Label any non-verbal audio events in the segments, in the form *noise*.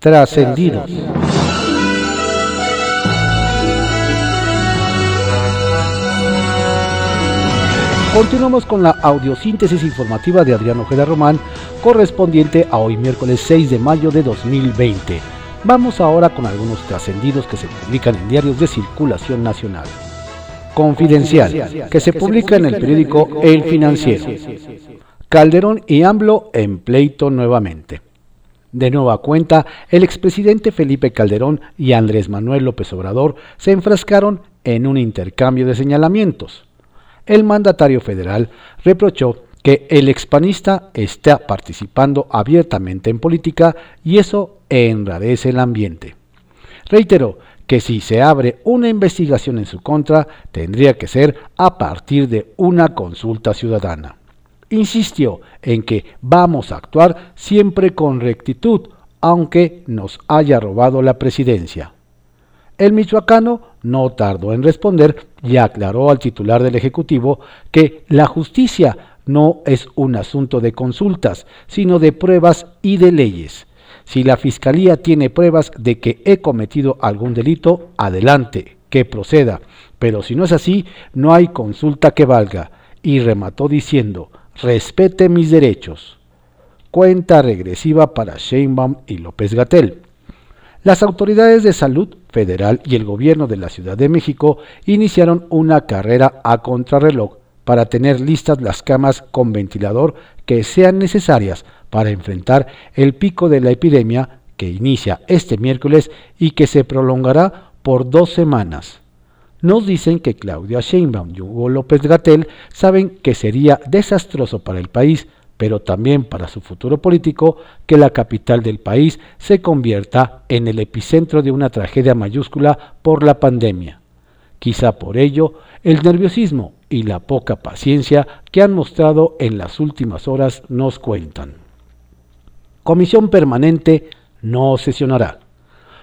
Trascendidos. Continuamos con la audiosíntesis informativa de Adriano Ojeda Román, correspondiente a hoy miércoles 6 de mayo de 2020. Vamos ahora con algunos trascendidos que se publican en diarios de circulación nacional. Confidencial, que se publica en el periódico El Financiero. Calderón y AMLO en pleito nuevamente. De nueva cuenta, el expresidente Felipe Calderón y Andrés Manuel López Obrador se enfrascaron en un intercambio de señalamientos. El mandatario federal reprochó que el expanista está participando abiertamente en política y eso enrarece el ambiente. Reiteró que si se abre una investigación en su contra, tendría que ser a partir de una consulta ciudadana. Insistió en que vamos a actuar siempre con rectitud, aunque nos haya robado la presidencia. El michoacano no tardó en responder y aclaró al titular del Ejecutivo que la justicia no es un asunto de consultas, sino de pruebas y de leyes. Si la Fiscalía tiene pruebas de que he cometido algún delito, adelante, que proceda. Pero si no es así, no hay consulta que valga. Y remató diciendo, respete mis derechos. Cuenta regresiva para Sheinbaum y López Gatel. Las autoridades de salud federal y el gobierno de la Ciudad de México iniciaron una carrera a contrarreloj para tener listas las camas con ventilador que sean necesarias para enfrentar el pico de la epidemia que inicia este miércoles y que se prolongará por dos semanas. Nos dicen que Claudia Sheinbaum y Hugo López Gatel saben que sería desastroso para el país, pero también para su futuro político, que la capital del país se convierta en el epicentro de una tragedia mayúscula por la pandemia. Quizá por ello el nerviosismo y la poca paciencia que han mostrado en las últimas horas nos cuentan. Comisión Permanente no sesionará.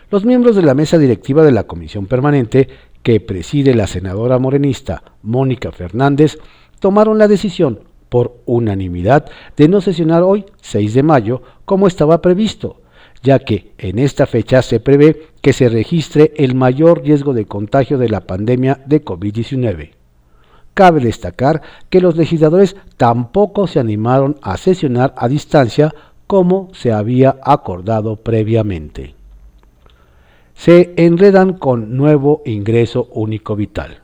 Los miembros de la mesa directiva de la Comisión Permanente, que preside la senadora morenista Mónica Fernández, tomaron la decisión, por unanimidad, de no sesionar hoy, 6 de mayo, como estaba previsto, ya que en esta fecha se prevé que se registre el mayor riesgo de contagio de la pandemia de COVID-19. Cabe destacar que los legisladores tampoco se animaron a sesionar a distancia como se había acordado previamente. Se enredan con nuevo ingreso único vital.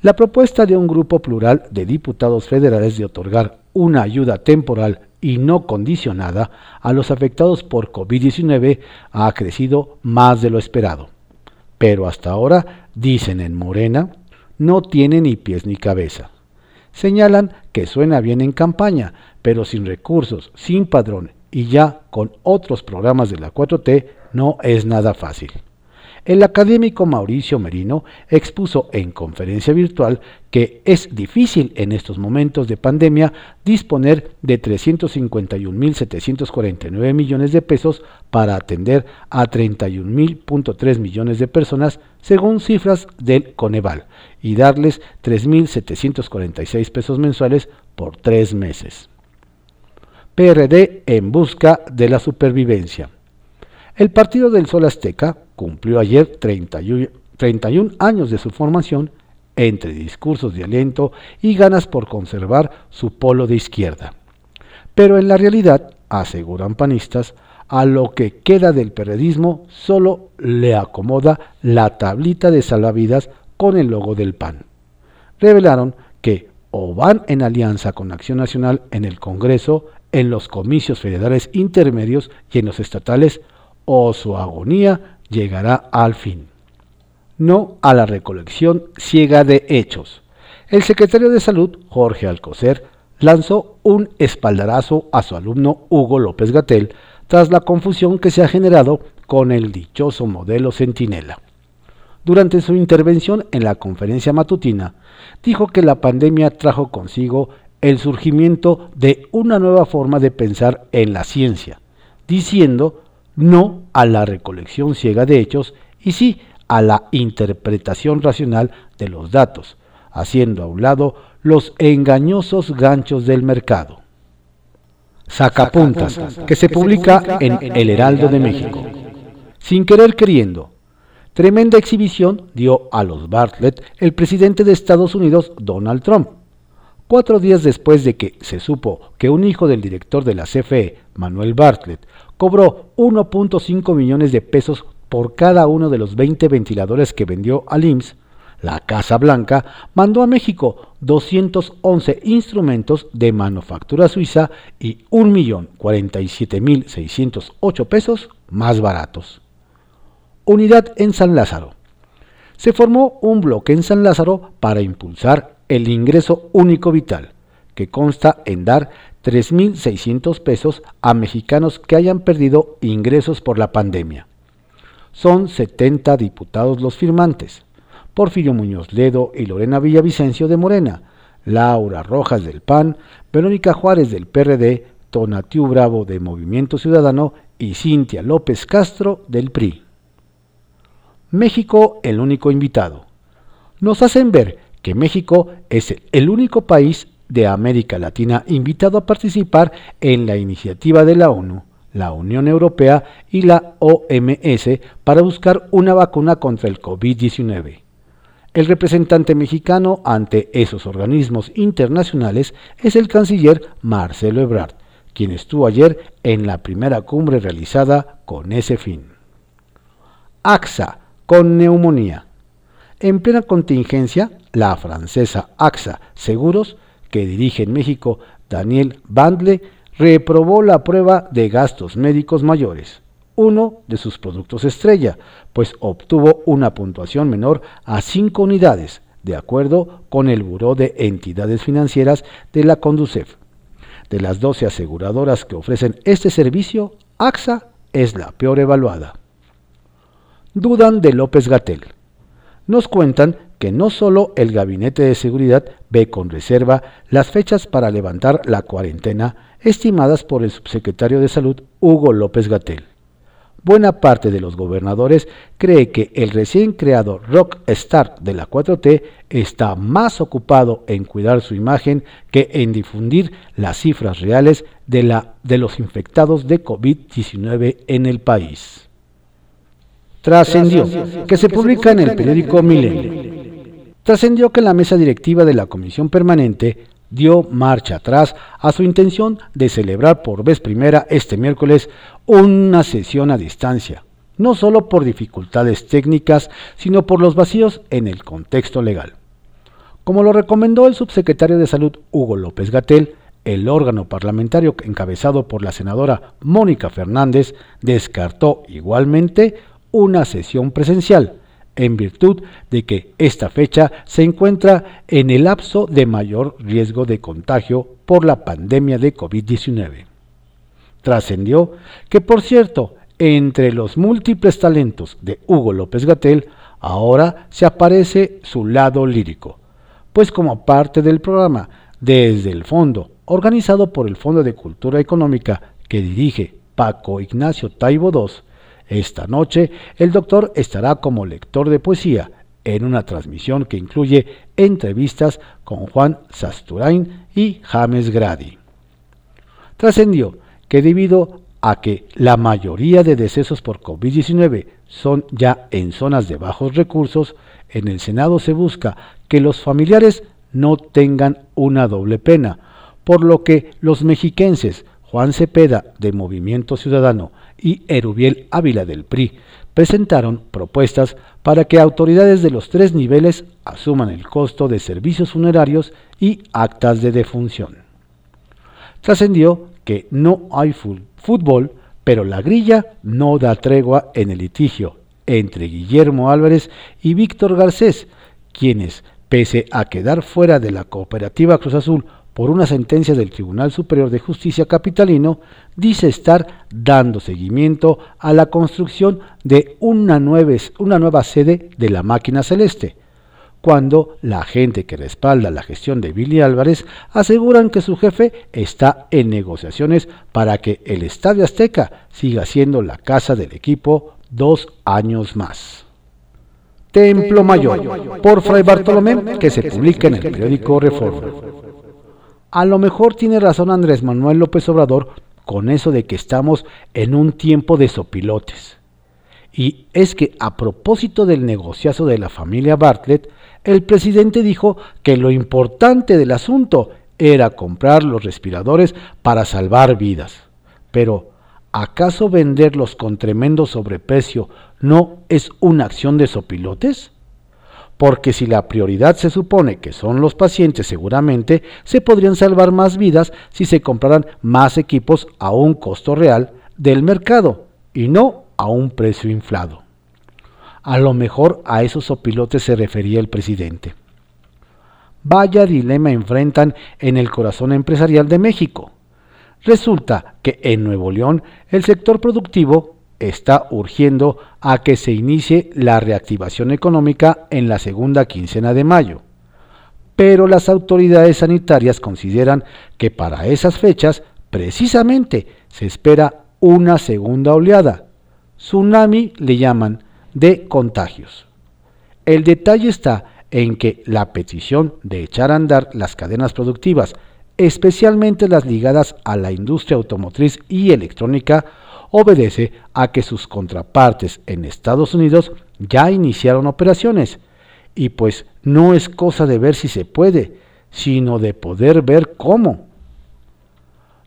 La propuesta de un grupo plural de diputados federales de otorgar una ayuda temporal y no condicionada a los afectados por COVID-19 ha crecido más de lo esperado. Pero hasta ahora, dicen en Morena, no tiene ni pies ni cabeza. Señalan que suena bien en campaña, pero sin recursos, sin padrón y ya con otros programas de la 4T no es nada fácil. El académico Mauricio Merino expuso en conferencia virtual que es difícil en estos momentos de pandemia disponer de 351.749 millones de pesos para atender a 31.000.3 millones de personas según cifras del Coneval y darles 3.746 pesos mensuales por tres meses. PRD en busca de la supervivencia. El Partido del Sol Azteca cumplió ayer 31, 31 años de su formación entre discursos de aliento y ganas por conservar su polo de izquierda. Pero en la realidad, aseguran panistas, a lo que queda del periodismo solo le acomoda la tablita de salvavidas con el logo del PAN. Revelaron que o van en alianza con Acción Nacional en el Congreso, en los comicios federales intermedios y en los estatales, o su agonía llegará al fin. No a la recolección ciega de hechos. El secretario de Salud, Jorge Alcocer, lanzó un espaldarazo a su alumno Hugo López Gatel tras la confusión que se ha generado con el dichoso modelo Centinela. Durante su intervención en la conferencia matutina, dijo que la pandemia trajo consigo el surgimiento de una nueva forma de pensar en la ciencia, diciendo no a la recolección ciega de hechos y sí a la interpretación racional de los datos, haciendo a un lado los engañosos ganchos del mercado. Sacapuntas, que se publica en El Heraldo de México. sin querer queriendo. Tremenda exhibición dio a los Bartlett el presidente de Estados Unidos, Donald Trump. Cuatro días después de que se supo que un hijo del director de la CFE, Manuel Bartlett, cobró 1.5 millones de pesos por cada uno de los 20 ventiladores que vendió al IMSS, la Casa Blanca mandó a México 211 instrumentos de manufactura suiza y 1.047.608 pesos más baratos. Unidad en San Lázaro. Se formó un bloque en San Lázaro para impulsar el ingreso único vital, que consta en dar 3.600 pesos a mexicanos que hayan perdido ingresos por la pandemia. Son 70 diputados los firmantes Porfirio Muñoz Ledo y Lorena Villavicencio de Morena, Laura Rojas del PAN, Verónica Juárez del PRD, Tonatiu Bravo de Movimiento Ciudadano y Cintia López Castro del PRI. México el único invitado. Nos hacen ver que México es el único país de América Latina invitado a participar en la iniciativa de la ONU, la Unión Europea y la OMS para buscar una vacuna contra el COVID-19. El representante mexicano ante esos organismos internacionales es el canciller Marcelo Ebrard, quien estuvo ayer en la primera cumbre realizada con ese fin. AXA con neumonía. En plena contingencia, la francesa AXA Seguros, que dirige en México Daniel Bandle, reprobó la prueba de gastos médicos mayores uno de sus productos estrella, pues obtuvo una puntuación menor a 5 unidades, de acuerdo con el Buró de Entidades Financieras de la Conducef. De las 12 aseguradoras que ofrecen este servicio, AXA es la peor evaluada. Dudan de López Gatel. Nos cuentan que no solo el Gabinete de Seguridad ve con reserva las fechas para levantar la cuarentena estimadas por el subsecretario de Salud Hugo López Gatel buena parte de los gobernadores cree que el recién creado rock star de la 4T está más ocupado en cuidar su imagen que en difundir las cifras reales de, la, de los infectados de COVID-19 en el país. Trascendió que se publica en el periódico Milenio. Trascendió que la mesa directiva de la Comisión Permanente dio marcha atrás a su intención de celebrar por vez primera este miércoles una sesión a distancia, no solo por dificultades técnicas, sino por los vacíos en el contexto legal. Como lo recomendó el subsecretario de Salud Hugo López Gatel, el órgano parlamentario encabezado por la senadora Mónica Fernández descartó igualmente una sesión presencial, en virtud de que esta fecha se encuentra en el lapso de mayor riesgo de contagio por la pandemia de COVID-19. Trascendió que, por cierto, entre los múltiples talentos de Hugo López Gatel, ahora se aparece su lado lírico, pues como parte del programa Desde el Fondo, organizado por el Fondo de Cultura Económica que dirige Paco Ignacio Taibo II, esta noche el doctor estará como lector de poesía en una transmisión que incluye entrevistas con Juan Sasturain y James Grady. Trascendió que debido a que la mayoría de decesos por COVID-19 son ya en zonas de bajos recursos, en el Senado se busca que los familiares no tengan una doble pena, por lo que los mexiquenses Juan Cepeda de Movimiento Ciudadano y Erubiel Ávila del PRI presentaron propuestas para que autoridades de los tres niveles asuman el costo de servicios funerarios y actas de defunción. Trascendió que no hay fútbol, pero la grilla no da tregua en el litigio entre Guillermo Álvarez y Víctor Garcés, quienes, pese a quedar fuera de la cooperativa Cruz Azul por una sentencia del Tribunal Superior de Justicia Capitalino, dice estar dando seguimiento a la construcción de una nueva, una nueva sede de la máquina celeste, cuando la gente que respalda la gestión de Billy Álvarez aseguran que su jefe está en negociaciones para que el Estadio Azteca siga siendo la casa del equipo dos años más. Templo Mayor, por Fray Bartolomé, que se publica en el periódico Reforma. A lo mejor tiene razón Andrés Manuel López Obrador con eso de que estamos en un tiempo de sopilotes. Y es que a propósito del negociazo de la familia Bartlett, el presidente dijo que lo importante del asunto era comprar los respiradores para salvar vidas. Pero, ¿acaso venderlos con tremendo sobreprecio no es una acción de sopilotes? Porque si la prioridad se supone que son los pacientes, seguramente se podrían salvar más vidas si se compraran más equipos a un costo real del mercado y no a un precio inflado. A lo mejor a esos sopilotes se refería el presidente. Vaya dilema enfrentan en el corazón empresarial de México. Resulta que en Nuevo León el sector productivo está urgiendo a que se inicie la reactivación económica en la segunda quincena de mayo. Pero las autoridades sanitarias consideran que para esas fechas precisamente se espera una segunda oleada. Tsunami le llaman de contagios. El detalle está en que la petición de echar a andar las cadenas productivas, especialmente las ligadas a la industria automotriz y electrónica, obedece a que sus contrapartes en Estados Unidos ya iniciaron operaciones. Y pues no es cosa de ver si se puede, sino de poder ver cómo.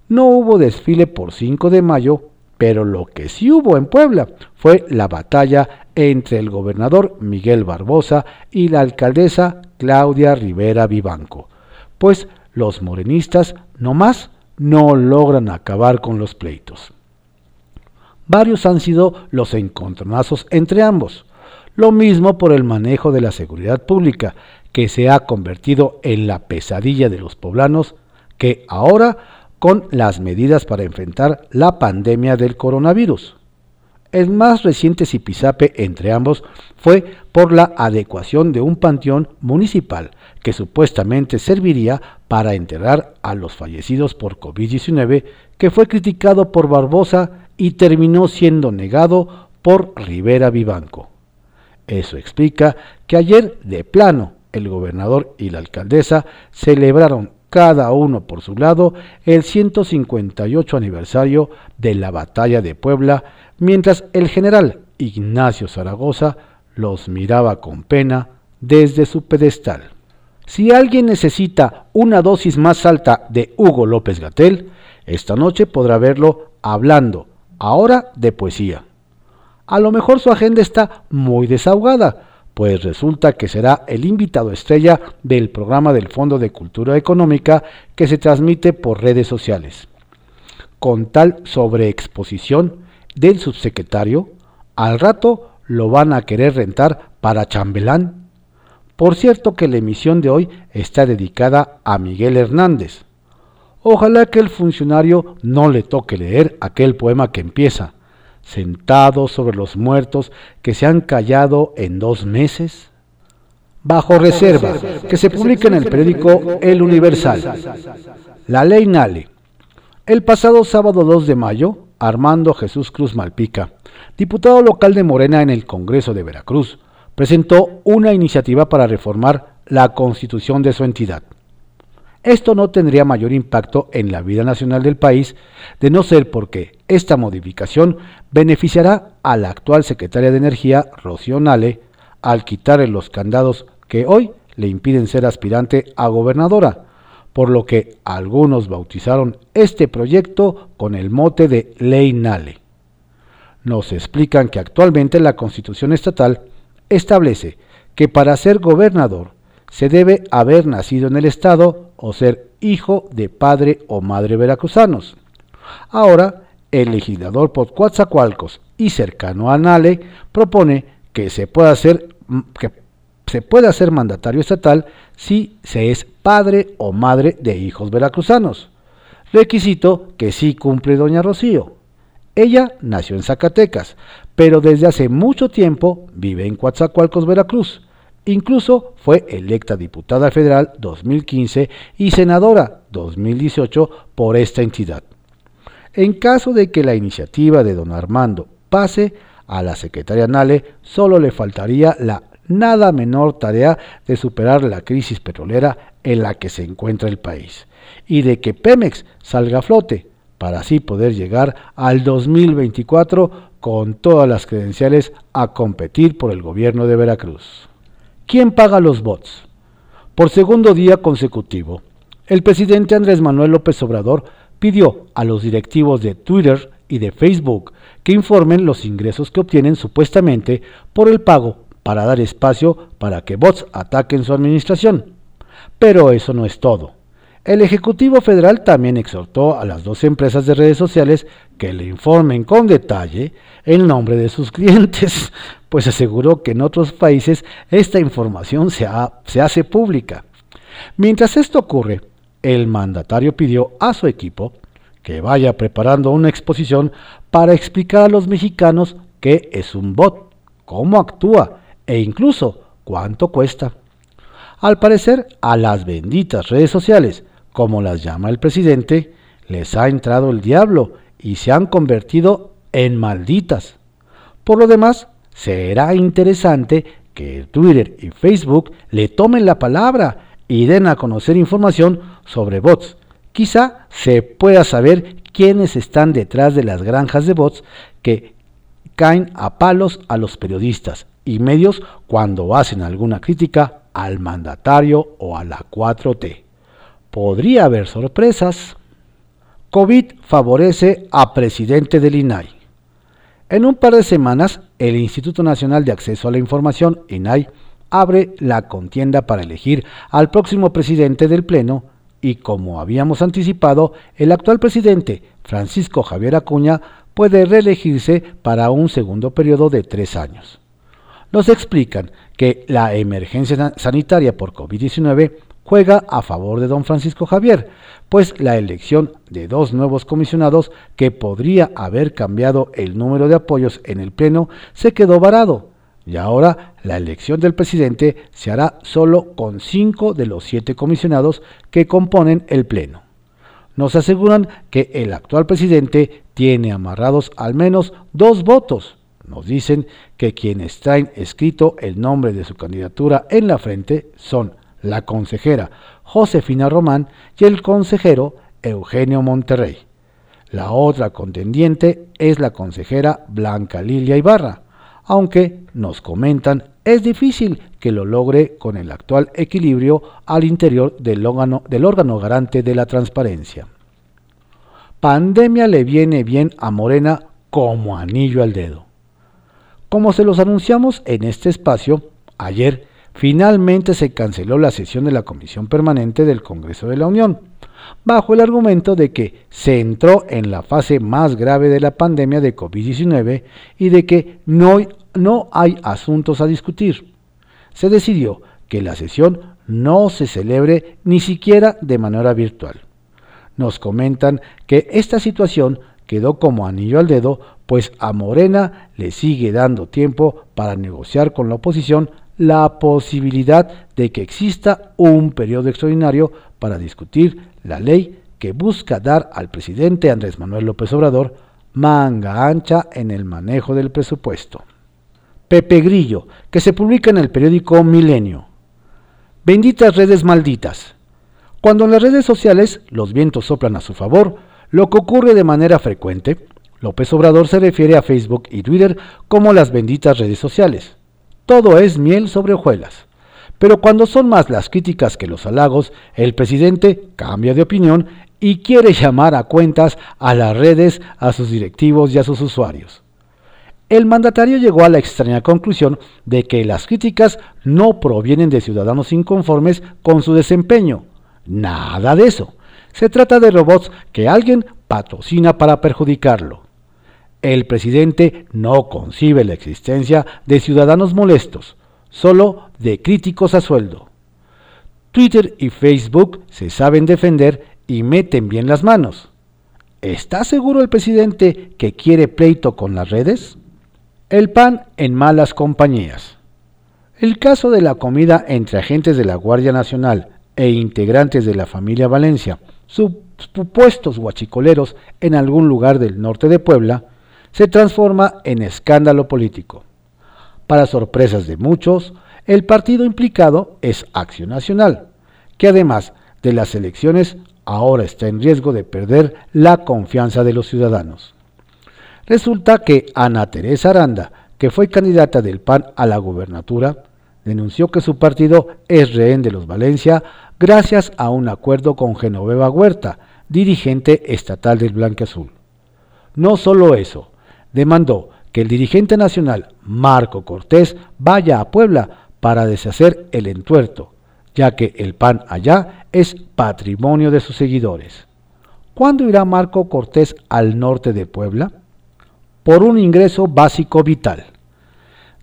No hubo desfile por 5 de mayo, pero lo que sí hubo en Puebla fue la batalla entre el gobernador Miguel Barbosa y la alcaldesa Claudia Rivera Vivanco, pues los morenistas nomás no logran acabar con los pleitos. Varios han sido los encontronazos entre ambos. Lo mismo por el manejo de la seguridad pública, que se ha convertido en la pesadilla de los poblanos, que ahora con las medidas para enfrentar la pandemia del coronavirus. El más reciente zipizape entre ambos fue por la adecuación de un panteón municipal que supuestamente serviría para enterrar a los fallecidos por COVID-19, que fue criticado por Barbosa y terminó siendo negado por Rivera Vivanco. Eso explica que ayer, de plano, el gobernador y la alcaldesa celebraron cada uno por su lado el 158 aniversario de la batalla de Puebla, mientras el general Ignacio Zaragoza los miraba con pena desde su pedestal. Si alguien necesita una dosis más alta de Hugo López Gatel, esta noche podrá verlo hablando ahora de poesía. A lo mejor su agenda está muy desahogada, pues resulta que será el invitado estrella del programa del Fondo de Cultura Económica que se transmite por redes sociales. Con tal sobreexposición del subsecretario, al rato lo van a querer rentar para chambelán. Por cierto que la emisión de hoy está dedicada a Miguel Hernández. Ojalá que el funcionario no le toque leer aquel poema que empieza sentado sobre los muertos que se han callado en dos meses? Bajo reserva, que se publica en el periódico El Universal. La ley Nale. El pasado sábado 2 de mayo, Armando Jesús Cruz Malpica, diputado local de Morena en el Congreso de Veracruz, presentó una iniciativa para reformar la constitución de su entidad. Esto no tendría mayor impacto en la vida nacional del país, de no ser porque esta modificación beneficiará a la actual secretaria de Energía, Rocío Nale, al quitarle los candados que hoy le impiden ser aspirante a gobernadora, por lo que algunos bautizaron este proyecto con el mote de Ley Nale. Nos explican que actualmente la Constitución estatal establece que para ser gobernador se debe haber nacido en el Estado o ser hijo de padre o madre veracruzanos. Ahora, el legislador por Coatzacoalcos y cercano a Nale propone que se pueda hacer que se puede hacer mandatario estatal si se es padre o madre de hijos veracruzanos. Requisito que sí cumple doña Rocío. Ella nació en Zacatecas, pero desde hace mucho tiempo vive en Coatzacoalcos, Veracruz Incluso fue electa diputada federal 2015 y senadora 2018 por esta entidad. En caso de que la iniciativa de don Armando pase a la secretaria Nale, solo le faltaría la nada menor tarea de superar la crisis petrolera en la que se encuentra el país y de que Pemex salga a flote para así poder llegar al 2024 con todas las credenciales a competir por el gobierno de Veracruz. ¿Quién paga los bots? Por segundo día consecutivo, el presidente Andrés Manuel López Obrador pidió a los directivos de Twitter y de Facebook que informen los ingresos que obtienen supuestamente por el pago para dar espacio para que bots ataquen su administración. Pero eso no es todo. El Ejecutivo Federal también exhortó a las dos empresas de redes sociales que le informen con detalle el nombre de sus *laughs* clientes, pues aseguró que en otros países esta información se, se hace pública. Mientras esto ocurre, el mandatario pidió a su equipo que vaya preparando una exposición para explicar a los mexicanos qué es un bot, cómo actúa e incluso cuánto cuesta. Al parecer, a las benditas redes sociales como las llama el presidente, les ha entrado el diablo y se han convertido en malditas. Por lo demás, será interesante que Twitter y Facebook le tomen la palabra y den a conocer información sobre bots. Quizá se pueda saber quiénes están detrás de las granjas de bots que caen a palos a los periodistas y medios cuando hacen alguna crítica al mandatario o a la 4T podría haber sorpresas. COVID favorece a presidente del INAI. En un par de semanas, el Instituto Nacional de Acceso a la Información, INAI, abre la contienda para elegir al próximo presidente del Pleno y como habíamos anticipado, el actual presidente, Francisco Javier Acuña, puede reelegirse para un segundo periodo de tres años. Nos explican que la emergencia sanitaria por COVID-19 juega a favor de don Francisco Javier, pues la elección de dos nuevos comisionados que podría haber cambiado el número de apoyos en el Pleno se quedó varado, y ahora la elección del presidente se hará solo con cinco de los siete comisionados que componen el Pleno. Nos aseguran que el actual presidente tiene amarrados al menos dos votos. Nos dicen que quienes traen escrito el nombre de su candidatura en la frente son la consejera Josefina Román y el consejero Eugenio Monterrey. La otra contendiente es la consejera Blanca Lilia Ibarra, aunque nos comentan es difícil que lo logre con el actual equilibrio al interior del órgano, del órgano garante de la transparencia. Pandemia le viene bien a Morena como anillo al dedo. Como se los anunciamos en este espacio, ayer Finalmente se canceló la sesión de la Comisión Permanente del Congreso de la Unión, bajo el argumento de que se entró en la fase más grave de la pandemia de COVID-19 y de que no, no hay asuntos a discutir. Se decidió que la sesión no se celebre ni siquiera de manera virtual. Nos comentan que esta situación quedó como anillo al dedo, pues a Morena le sigue dando tiempo para negociar con la oposición la posibilidad de que exista un periodo extraordinario para discutir la ley que busca dar al presidente Andrés Manuel López Obrador manga ancha en el manejo del presupuesto. Pepe Grillo, que se publica en el periódico Milenio. Benditas redes malditas. Cuando en las redes sociales los vientos soplan a su favor, lo que ocurre de manera frecuente, López Obrador se refiere a Facebook y Twitter como las benditas redes sociales todo es miel sobre hojuelas. Pero cuando son más las críticas que los halagos, el presidente cambia de opinión y quiere llamar a cuentas a las redes, a sus directivos y a sus usuarios. El mandatario llegó a la extraña conclusión de que las críticas no provienen de ciudadanos inconformes con su desempeño. Nada de eso. Se trata de robots que alguien patrocina para perjudicarlo. El presidente no concibe la existencia de ciudadanos molestos, solo de críticos a sueldo. Twitter y Facebook se saben defender y meten bien las manos. ¿Está seguro el presidente que quiere pleito con las redes? El pan en malas compañías. El caso de la comida entre agentes de la Guardia Nacional e integrantes de la familia Valencia, supuestos guachicoleros en algún lugar del norte de Puebla, se transforma en escándalo político. Para sorpresas de muchos, el partido implicado es Acción Nacional, que además de las elecciones ahora está en riesgo de perder la confianza de los ciudadanos. Resulta que Ana Teresa Aranda, que fue candidata del PAN a la gubernatura, denunció que su partido es rehén de los Valencia gracias a un acuerdo con Genoveva Huerta, dirigente estatal del Blanque Azul. No solo eso, demandó que el dirigente nacional Marco Cortés vaya a Puebla para deshacer el entuerto, ya que el PAN allá es patrimonio de sus seguidores. ¿Cuándo irá Marco Cortés al norte de Puebla? Por un ingreso básico vital.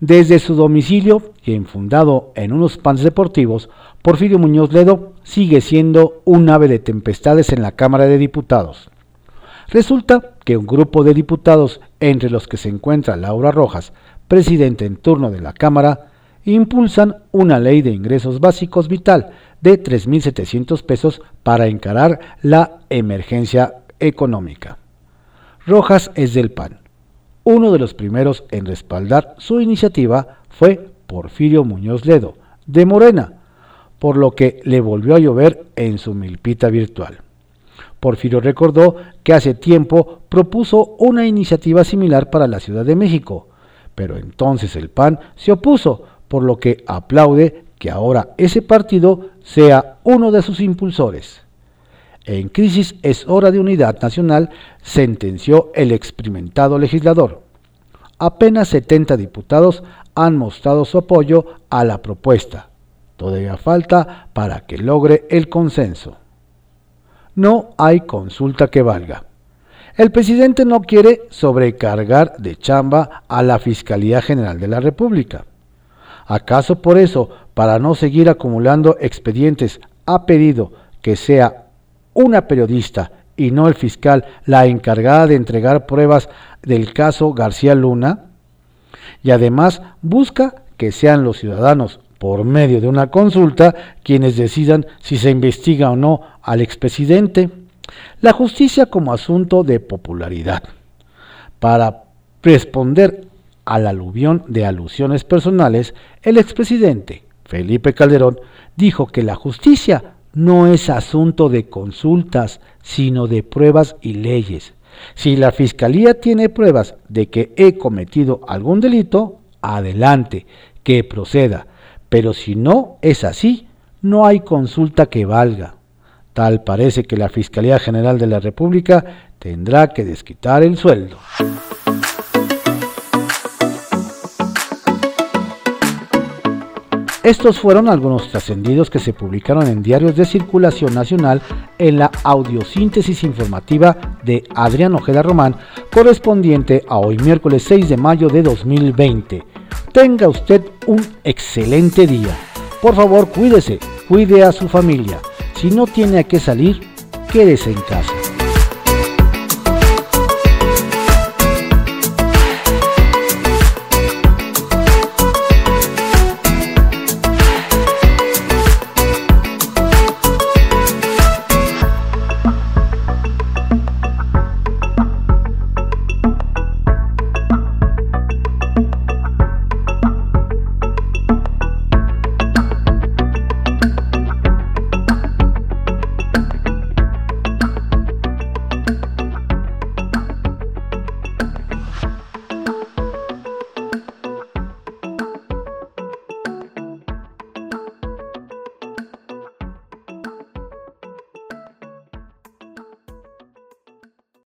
Desde su domicilio y enfundado en unos pans deportivos, Porfirio Muñoz Ledo sigue siendo un ave de tempestades en la Cámara de Diputados. Resulta que un grupo de diputados, entre los que se encuentra Laura Rojas, presidente en turno de la Cámara, impulsan una ley de ingresos básicos vital de 3.700 pesos para encarar la emergencia económica. Rojas es del PAN. Uno de los primeros en respaldar su iniciativa fue Porfirio Muñoz Ledo, de Morena, por lo que le volvió a llover en su milpita virtual. Porfirio recordó que hace tiempo propuso una iniciativa similar para la Ciudad de México, pero entonces el PAN se opuso, por lo que aplaude que ahora ese partido sea uno de sus impulsores. En crisis es hora de unidad nacional, sentenció el experimentado legislador. Apenas 70 diputados han mostrado su apoyo a la propuesta. Todavía falta para que logre el consenso. No hay consulta que valga. El presidente no quiere sobrecargar de chamba a la Fiscalía General de la República. ¿Acaso por eso, para no seguir acumulando expedientes, ha pedido que sea una periodista y no el fiscal la encargada de entregar pruebas del caso García Luna? Y además busca que sean los ciudadanos, por medio de una consulta, quienes decidan si se investiga o no al expresidente. La justicia como asunto de popularidad. Para responder al aluvión de alusiones personales, el expresidente Felipe Calderón dijo que la justicia no es asunto de consultas, sino de pruebas y leyes. Si la fiscalía tiene pruebas de que he cometido algún delito, adelante, que proceda. Pero si no es así, no hay consulta que valga. Tal parece que la Fiscalía General de la República tendrá que desquitar el sueldo. Estos fueron algunos trascendidos que se publicaron en diarios de circulación nacional en la audiosíntesis informativa de Adrián Ojeda Román, correspondiente a hoy miércoles 6 de mayo de 2020. Tenga usted un excelente día. Por favor, cuídese, cuide a su familia. Si no tiene a qué salir, quédese en casa.